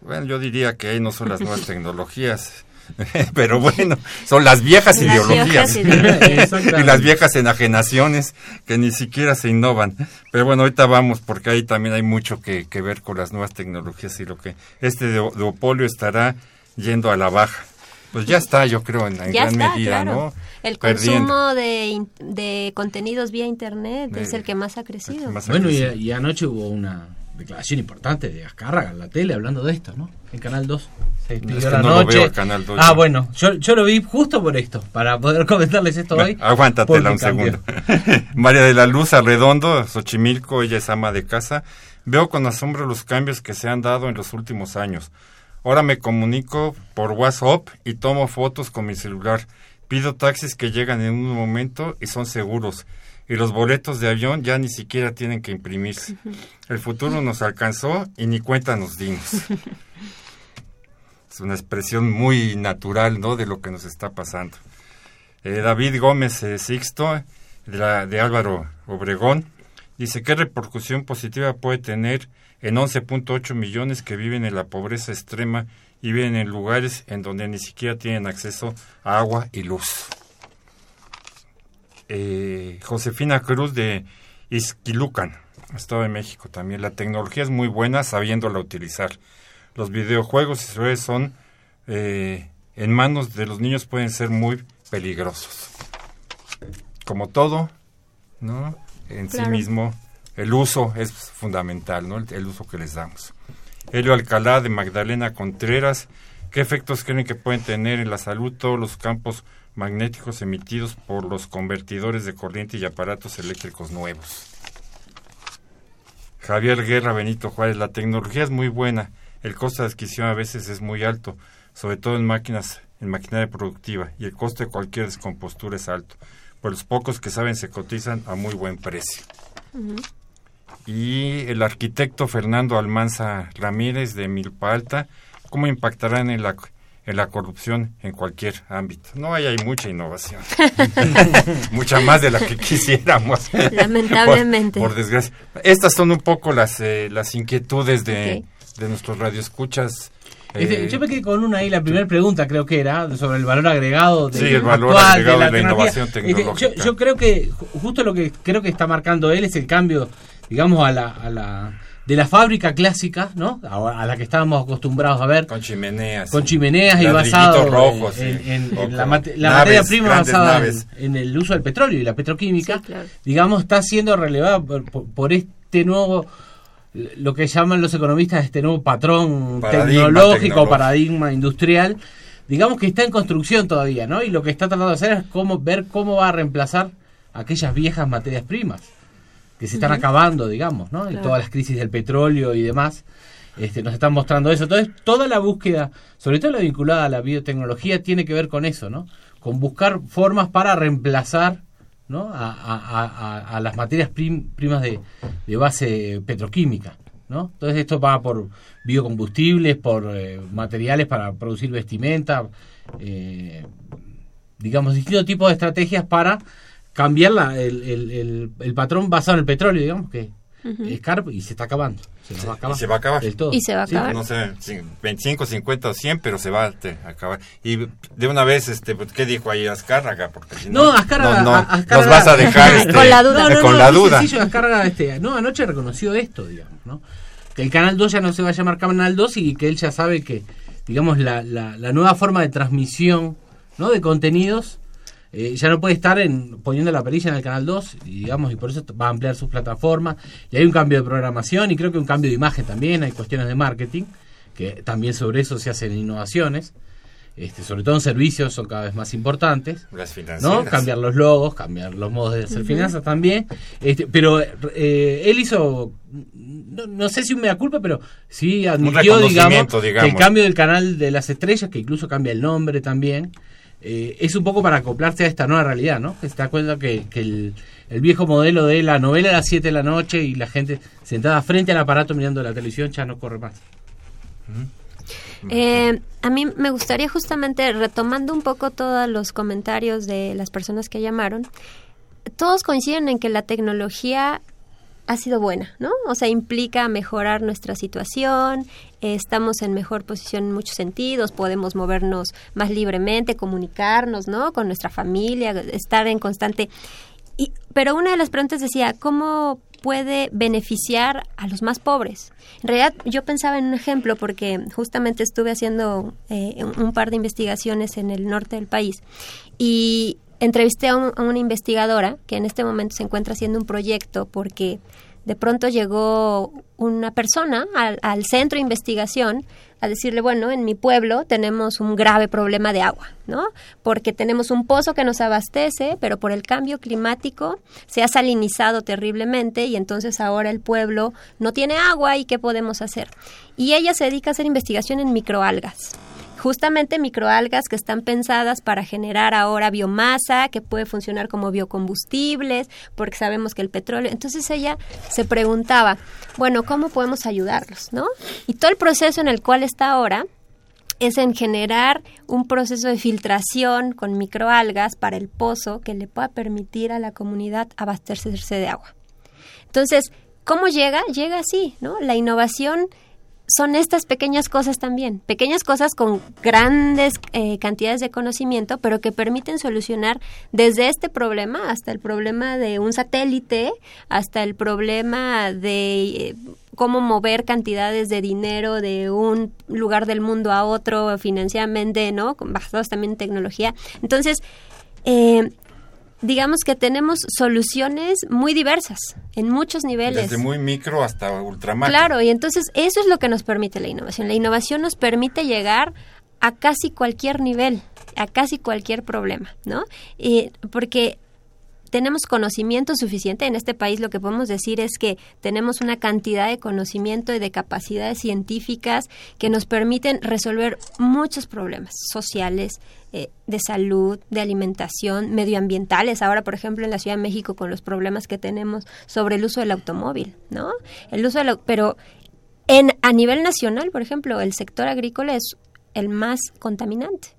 Bueno, yo diría que ahí no son las nuevas tecnologías, pero bueno, son las viejas ideologías y las viejas enajenaciones que ni siquiera se innovan. Pero bueno, ahorita vamos porque ahí también hay mucho que, ver con las nuevas tecnologías y lo que este duopolio estará yendo a la baja. Pues ya está, yo creo, en, gran medida, ¿no? El consumo de, de, contenidos vía Internet es el que más ha crecido. bueno, y anoche hubo una declaración importante de Azcárraga en la tele hablando de esto, ¿no? En Canal 2. Se la noche. Canal 2, ah, bueno, yo, yo lo vi justo por esto, para poder comentarles esto hoy. Aguántatela un segundo. María de la Luz Arredondo, Xochimilco, ella es ama de casa. Veo con asombro los cambios que se han dado en los últimos años. Ahora me comunico por WhatsApp y tomo fotos con mi celular. Pido taxis que llegan en un momento y son seguros y los boletos de avión ya ni siquiera tienen que imprimirse. El futuro nos alcanzó y ni cuenta nos dimos. Es una expresión muy natural, ¿no? De lo que nos está pasando. Eh, David Gómez eh, Sixto, de, la, de Álvaro Obregón, dice, ¿qué repercusión positiva puede tener en 11.8 millones que viven en la pobreza extrema y viven en lugares en donde ni siquiera tienen acceso a agua y luz? Eh, Josefina Cruz de Izquilucan, Estado de México también. La tecnología es muy buena sabiéndola utilizar. Los videojuegos y redes son eh, en manos de los niños pueden ser muy peligrosos. Como todo, ¿no? En sí mismo, el uso es fundamental, ¿no? El, el, uso que les damos. Helio Alcalá de Magdalena Contreras, ¿qué efectos creen que pueden tener en la salud todos los campos magnéticos emitidos por los convertidores de corriente y aparatos eléctricos nuevos. Javier Guerra Benito Juárez, la tecnología es muy buena, el costo de adquisición a veces es muy alto, sobre todo en máquinas, en maquinaria productiva, y el costo de cualquier descompostura es alto. Pues los pocos que saben se cotizan a muy buen precio. Y el arquitecto Fernando Almanza Ramírez de Milpa Alta, ¿cómo impactarán en la en la corrupción en cualquier ámbito. No hay, hay mucha innovación, mucha más de la que quisiéramos. Lamentablemente. Por, desgracia. Estas son un poco las, eh, las inquietudes de, de nuestros radioescuchas. Eh, yo me quedé con una ahí, la primera pregunta creo que era sobre el valor agregado de, sí, el valor agregado de la, innovación tecnológica. Yo, yo, creo que justo lo que creo que está marcando él es el cambio, digamos, a la, a la de la fábrica clásica, ¿no? A, la que estábamos acostumbrados a ver. Con chimeneas. Con chimeneas y basado rojos, en, la, materia prima basada en, el uso del petróleo y la petroquímica, digamos, está siendo relevada por, este nuevo lo que llaman los economistas este nuevo patrón tecnológico, paradigma industrial, digamos que está en construcción todavía, ¿no? Y lo que está tratando de hacer es cómo ver cómo va a reemplazar aquellas viejas materias primas que se están acabando, digamos, ¿no? Y todas las crisis del petróleo y demás. Este, nos están mostrando eso. Entonces, toda la búsqueda, sobre todo la vinculada a la biotecnología, tiene que ver con eso, ¿no? Con buscar formas para reemplazar ¿no? a, a- a- a las materias prim- primas de, de base petroquímica. ¿no? Entonces esto va por biocombustibles, por eh, materiales para producir vestimenta, eh, digamos, distintos tipos de estrategias para cambiar la- el, el- el- el patrón basado en el petróleo, digamos, que es caro y se está acabando. Se, va a acabar. y se va a acabar. del todo. Y se va a Sí, acabar. No sé, cin- 25, 50 o 100, pero se va a te- acabar. Y de una vez, este, pues, ¿qué dijo ahí Azcárraga? Porque si No, Azcárraga- no, no, Azcárraga- nos vas a dejar este, Con la duda. No, no, con no, la duda. sencillo, Azcárraga, este, no, anoche reconoció esto, digamos, ¿no? Que el Canal 2 ya no se va a llamar Canal 2 y que él ya sabe que, digamos, la, la, la nueva forma de transmisión, ¿no? De contenidos eh, ya no puede estar en, poniendo la perilla en el Canal 2, y, digamos, y por eso va a ampliar sus plataformas. Y hay un cambio de programación y creo que un cambio de imagen también, hay cuestiones de marketing, que también sobre eso se hacen innovaciones. Este, sobre todo en servicios son cada vez más importantes. Las ¿no? Cambiar los logos, cambiar los modos de hacer finanzas también. Este, pero eh, él hizo, no, no sé si un mea culpa, pero sí admitió, digamos, que el cambio del canal de las estrellas, que incluso cambia el nombre también, eh, es un poco para acoplarse a esta nueva realidad, ¿no? Da cuenta que, que el, el viejo modelo de la novela a las 7 de la noche y la gente sentada frente al aparato mirando la televisión ya no corre más. Eh, a mí me gustaría justamente, retomando un poco todos los comentarios de las personas que llamaron, todos coinciden en que la tecnología ha sido buena, ¿no? O sea, implica mejorar nuestra situación, estamos en mejor posición en muchos sentidos, podemos movernos más libremente, comunicarnos, ¿no? Con nuestra familia, estar en constante... Y, pero una de las preguntas decía, ¿cómo puede beneficiar a los más pobres? En realidad yo pensaba en un ejemplo porque justamente estuve haciendo eh, un par de investigaciones en el norte del país y entrevisté a, un- una investigadora que en este momento se encuentra haciendo un proyecto porque de pronto llegó una persona al centro de investigación a decirle, bueno, en mi pueblo tenemos un grave problema de agua, ¿no? Porque tenemos un pozo que nos abastece, pero por el cambio climático se ha salinizado terriblemente y entonces ahora el pueblo no tiene agua y ¿qué podemos hacer? Y ella se dedica a hacer investigación en microalgas justamente microalgas que están pensadas para generar ahora biomasa, que puede funcionar como biocombustibles, porque sabemos que el petróleo. Entonces ella se preguntaba, bueno, ¿cómo podemos ayudarlos? ¿No? Y todo el proceso en el cual está ahora es en generar un proceso de filtración con microalgas para el pozo que le pueda permitir a la comunidad abastecerse de agua. Entonces, ¿cómo llega? Llega así, ¿no? La innovación son estas pequeñas cosas también, pequeñas cosas con grandes eh, cantidades de conocimiento, pero que permiten solucionar desde este problema hasta el problema de un satélite, hasta el problema de eh, cómo mover cantidades de dinero de un lugar del mundo a otro financieramente, ¿no? Con- Basados también en tecnología. Entonces, eh, digamos que tenemos soluciones muy diversas en muchos niveles. Desde muy micro hasta ultramacro. Claro, y entonces eso es lo que nos permite la innovación. La innovación nos permite llegar a casi cualquier nivel, a casi cualquier problema, ¿no? Y porque tenemos conocimiento suficiente en este país, lo que podemos decir es que tenemos una cantidad de conocimiento y de capacidades científicas que nos permiten resolver muchos problemas sociales, eh, de salud, de alimentación, medioambientales. Ahora, por ejemplo, en la Ciudad de México con los problemas que tenemos sobre el uso del automóvil, ¿no? El uso del, pero en a nivel nacional, por ejemplo, el sector agrícola es el más contaminante.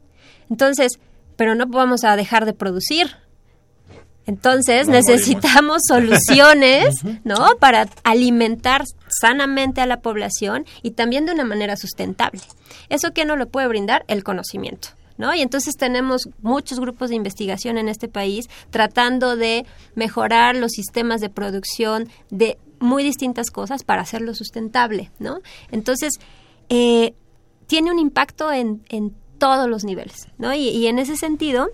Entonces, pero no vamos a dejar de producir. Entonces necesitamos soluciones, ¿no? Para alimentar sanamente a la población y también de una manera sustentable. ¿Eso qué no lo puede brindar? El conocimiento. ¿No? Y entonces tenemos muchos grupos de investigación en este país tratando de mejorar los sistemas de producción de muy distintas cosas para hacerlo sustentable, ¿no? Entonces, eh, tiene un impacto en, en todos los niveles, ¿no? Y, y en ese sentido,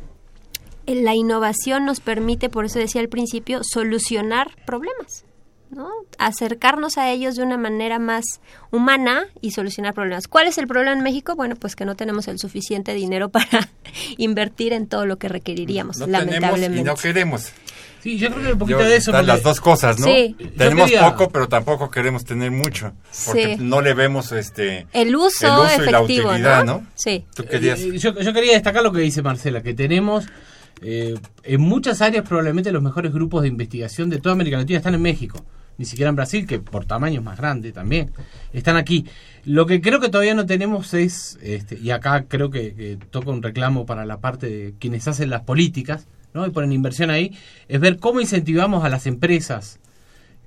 la innovación nos permite, por eso decía al principio, solucionar problemas, ¿no? Acercarnos a ellos de una manera más humana y solucionar problemas. ¿Cuál es el problema en México? Bueno, pues que no tenemos el suficiente dinero para invertir en todo lo que requeriríamos, No lamentablemente. y no queremos. Sí, yo creo que un poquito Yo- de eso. porque- las dos cosas, ¿no? Sí. Tenemos quería- poco, pero tampoco queremos tener mucho. Porque Sí. no le vemos este El uso, el uso y la efectivo, utilidad, ¿no? ¿no? Sí. Tú querías... Eh, yo, yo quería destacar lo que dice Marcela, que tenemos eh, en muchas áreas probablemente los mejores grupos de investigación de toda América Latina están en México, ni siquiera en Brasil, que por tamaño es más grande también, están aquí. Lo que creo que todavía no tenemos es, este, y acá creo que, toca un reclamo para la parte de quienes hacen las políticas, ¿no? y ponen inversión ahí, es ver cómo incentivamos a las empresas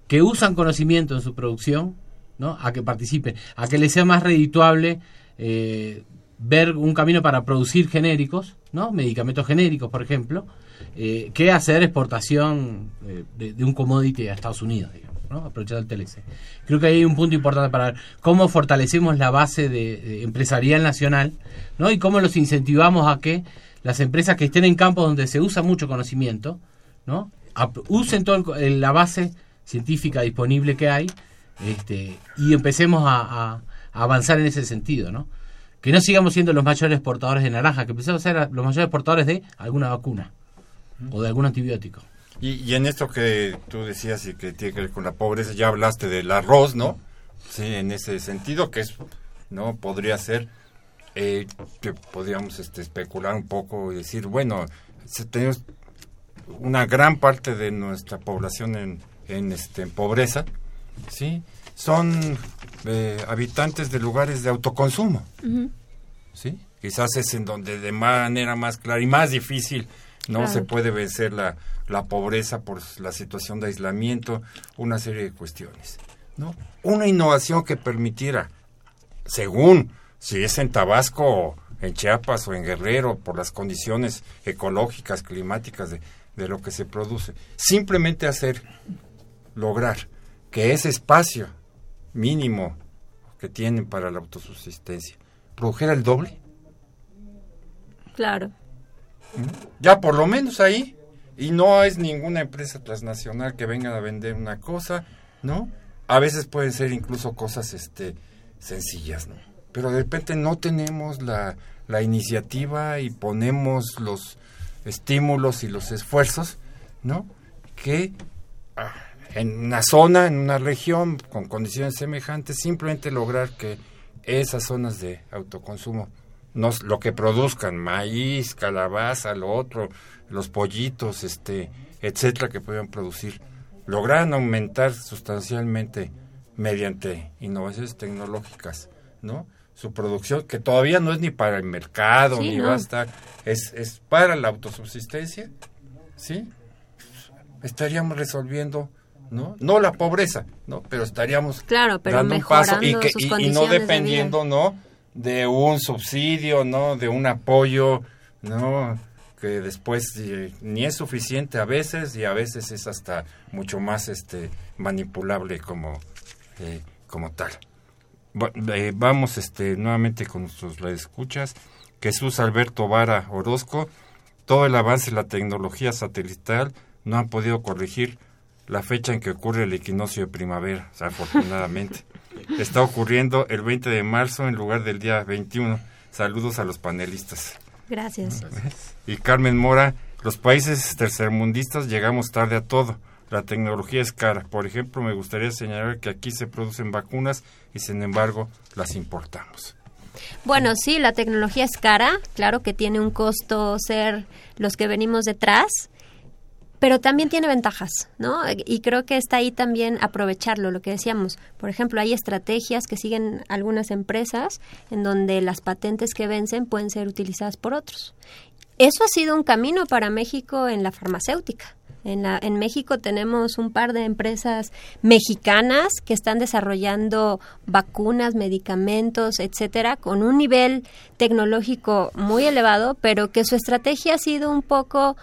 que usan conocimiento en su producción, ¿no? a que participen, a que les sea más redituable eh, ver un camino para producir genéricos, ¿no? medicamentos genéricos, por ejemplo, eh, que hacer exportación eh, de, un commodity a Estados Unidos, digamos. ¿no? aprovechar el TLC. Creo que ahí hay un punto importante para ver cómo fortalecemos la base de, empresarial nacional ¿no? y cómo los incentivamos a que las empresas que estén en campos donde se usa mucho conocimiento ¿no? Ap- usen toda la base científica disponible que hay este, y empecemos a, a- a avanzar en ese sentido. ¿no? Que no sigamos siendo los mayores exportadores de naranja, que empecemos a ser los mayores exportadores de alguna vacuna o de algún antibiótico. Y, y en esto que tú decías y que tiene que ver con la pobreza, ya hablaste del arroz, ¿no? Sí, en ese sentido, que es, ¿no? Podría ser, eh, que podríamos este, especular un poco y decir, bueno, si tenemos una gran parte de nuestra población en, en, este, en pobreza, ¿sí? Son eh, habitantes de lugares de autoconsumo. ¿sí? Quizás es en donde de manera más clara y más difícil no Claro. se puede vencer la, la pobreza por la situación de aislamiento, una serie de cuestiones, ¿no? Una innovación que permitiera, según si es en Tabasco o en Chiapas o en Guerrero, por las condiciones ecológicas, climáticas de, de lo que se produce, simplemente hacer, lograr que ese espacio mínimo que tienen para la autosubsistencia produjera el doble. Claro. Ya por lo menos ahí. Y no es ninguna empresa transnacional que venga a vender una cosa, ¿no? A veces pueden ser incluso cosas este sencillas, ¿no? Pero de repente no tenemos la, la iniciativa y ponemos los estímulos y los esfuerzos, ¿no? Que ah, en una zona, en una región con condiciones semejantes, simplemente lograr que esas zonas de autoconsumo, nos, lo que produzcan, maíz, calabaza, lo otro, los pollitos, este, etcétera, que puedan producir, lograran aumentar sustancialmente mediante innovaciones tecnológicas, ¿no? Su producción, que todavía no es ni para el mercado, Sí, ni no. va a estar, es, es para la autosubsistencia, ¿sí? estaríamos resolviendo, ¿no? No la pobreza, ¿no? Pero estaríamos Claro, pero dando un paso y, que, sus y- y condiciones no de dependiendo, ¿no? De un subsidio, ¿no? De un apoyo, ¿no? Que después eh, ni es suficiente a veces y a veces es hasta mucho más este manipulable como, eh, como tal. Va- eh, vamos este nuevamente con nuestros escuchas. Jesús Alberto Vara Orozco, todo el avance en la tecnología satelital no han podido corregir la fecha en que ocurre el equinoccio de primavera, o sea, afortunadamente. Está ocurriendo el 20 de marzo en lugar del día 21. Saludos a los panelistas. Gracias. Y Carmen Mora, los países tercermundistas llegamos tarde a todo. La tecnología es cara. Por ejemplo, me gustaría señalar que aquí se producen vacunas y sin embargo las importamos. Bueno, sí, la tecnología es cara, claro que tiene un costo ser los que venimos detrás, pero también tiene ventajas, ¿no? Y creo que está ahí también aprovecharlo, lo que decíamos. Por ejemplo, hay estrategias que siguen algunas empresas en donde las patentes que vencen pueden ser utilizadas por otros. Eso ha sido un camino para México en la farmacéutica. En, la, en México tenemos un par de empresas mexicanas que están desarrollando vacunas, medicamentos, etcétera, con un nivel tecnológico muy elevado, pero que su estrategia ha sido un poco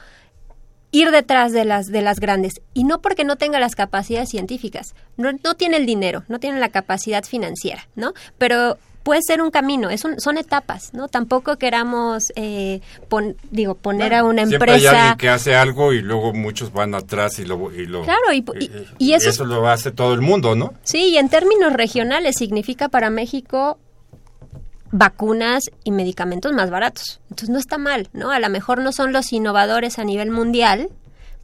ir detrás de las de las grandes y no porque no tenga las capacidades científicas, no, no tiene el dinero, no tiene la capacidad financiera, ¿no? Pero puede ser un camino, es un- son etapas, ¿no? Tampoco queramos, eh, pon- digo, poner a una Siempre hay empresa alguien que hace algo y luego muchos van atrás y lo... Y lo Claro, y- y- y eso es- lo hace todo el mundo, ¿no? Sí, y en términos regionales significa para México vacunas y medicamentos más baratos. Entonces no está mal, ¿no? A lo mejor no son los innovadores a nivel mundial,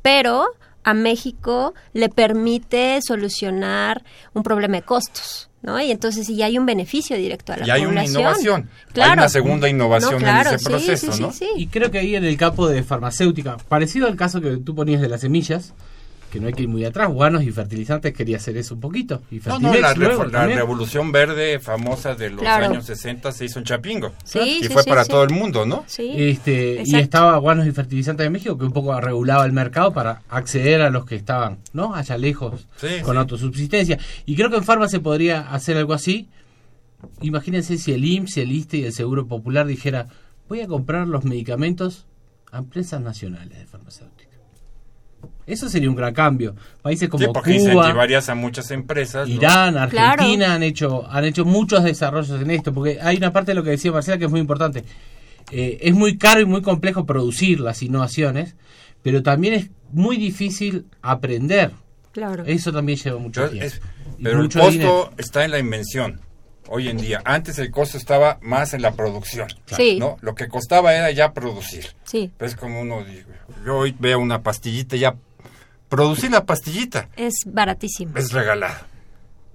pero a México le permite solucionar un problema de costos, ¿no? Y entonces si hay un beneficio directo a la y hay población. una innovación. Claro. Hay una segunda innovación No, claro, en ese sí, proceso, sí, sí, ¿no? sí. Y creo que ahí en el campo de farmacéutica, parecido al caso que tú ponías de las semillas, que no hay que ir muy atrás, guanos y fertilizantes quería hacer eso un poquito. Y No, Fertimex no, la, luego revolución verde famosa de los Claro. años 60 se hizo en Chapingo. Sí, y sí, fue sí, para sí. todo el mundo, ¿no? Sí. Este, y estaba Guanos y Fertilizantes de México que un poco regulaba el mercado para acceder a los que estaban no allá lejos Sí, con sí. autosubsistencia. Y creo que en Farma se podría hacer algo así. Imagínense si el IMSS, el ISTE y el Seguro Popular dijera, voy a comprar los medicamentos a empresas nacionales de farmacéutica. Eso sería un gran cambio. Países como Sí, porque Cuba, incentivarías a muchas empresas. ¿no? Irán, Argentina Claro. han hecho han hecho muchos desarrollos en esto, porque hay una parte de lo que decía Marcela que es muy importante. Eh, es muy caro y muy complejo producir las innovaciones, pero también es muy difícil aprender. Claro. Eso también lleva mucho Yo- tiempo. es- pero el costo dinero. está en la invención. Hoy en día, antes el costo estaba más en la producción. Sí. ¿no? Lo que costaba era ya producir. Sí. Es como uno dice, yo hoy veo una pastillita ya producir la pastillita Es baratísimo. es regalado.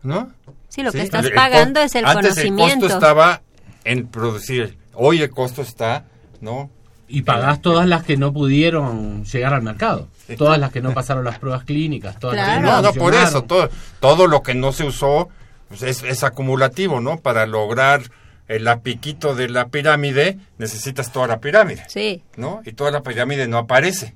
¿No? Sí, lo que estás El- pagando es el antes conocimiento. el costo estaba en producir. Hoy el costo está, ¿no? Y pagás todas las que no pudieron llegar al mercado. Todas las que no pasaron las pruebas clínicas. Todas las que Claro. No, no, por eso, todo, todo lo que no se usó pues, es, es acumulativo, ¿no? Para lograr el apiquito de la pirámide, necesitas toda la pirámide, Sí. ¿no? Y toda la pirámide no aparece,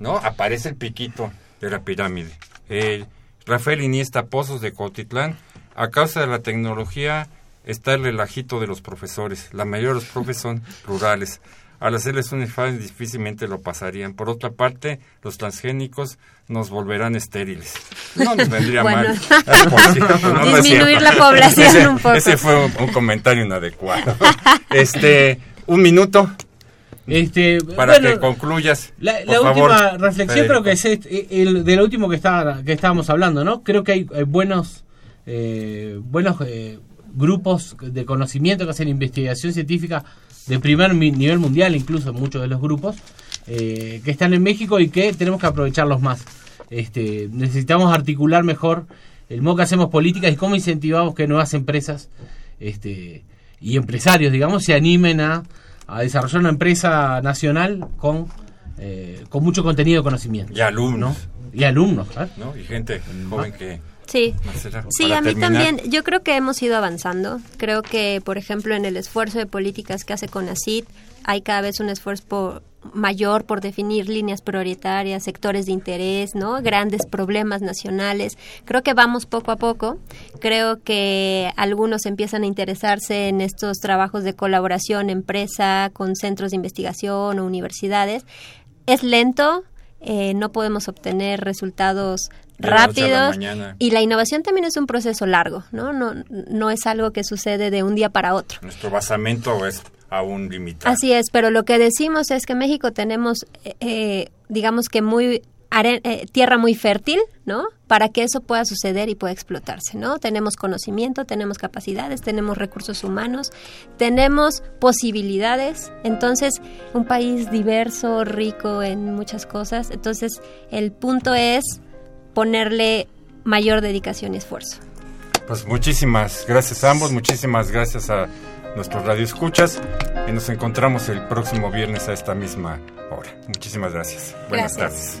¿no? Aparece el piquito de la pirámide. Eh, Rafael Iniesta Pozos de Cotitlán, a causa de la tecnología está el relajito de los profesores. La mayoría de los profes son rurales. Al hacerles un examen difícilmente lo pasarían. Por otra parte, los transgénicos nos volverán estériles. No nos vendría Bueno. mal. Cierto, no, es Disminuir la población Ese- un poco. Ese fue un, un comentario inadecuado. Este, un minuto Este, para bueno, que concluyas. La, por la favor, última reflexión Federico. creo que es este, el, de lo último que, está, que estábamos hablando, ¿no? Creo que hay eh, buenos, eh, buenos eh, grupos de conocimiento que hacen investigación científica de primer nivel mundial, incluso muchos de los grupos, eh, que están en México y que tenemos que aprovecharlos más. Este, necesitamos articular mejor el modo que hacemos políticas y cómo incentivamos que nuevas empresas este, y empresarios, digamos, se animen a, a desarrollar una empresa nacional con, eh, con mucho contenido de conocimiento. Y alumnos, Y alumnos, ¿claro? ¿no? Y gente joven que... Sí. Marcela, Sí, a mí terminar. también. Yo creo que hemos ido avanzando. Creo que, por ejemplo, en el esfuerzo de políticas que hace CONACID, hay cada vez un esfuerzo por- mayor por definir líneas prioritarias, sectores de interés, ¿no? Grandes problemas nacionales. Creo que vamos poco a poco. Creo que algunos empiezan a interesarse en estos trabajos de colaboración empresa con centros de investigación o universidades. Es lento, eh, no podemos obtener resultados La rápidos y la innovación también es un proceso largo, ¿no? No, no es algo que sucede de un día para otro. Nuestro basamento es aún limitado. Así es, pero lo que decimos es que en México tenemos, eh, eh, digamos que muy eh, tierra muy fértil, ¿no? Para que eso pueda suceder y pueda explotarse, ¿no? Tenemos conocimiento, tenemos capacidades, tenemos recursos humanos, tenemos posibilidades. Entonces, un país diverso, rico en muchas cosas. Entonces, el punto es ponerle mayor dedicación y esfuerzo. Pues muchísimas gracias a ambos, muchísimas gracias a nuestros radioescuchas y nos encontramos el próximo viernes a esta misma hora. Muchísimas gracias. Buenas tardes.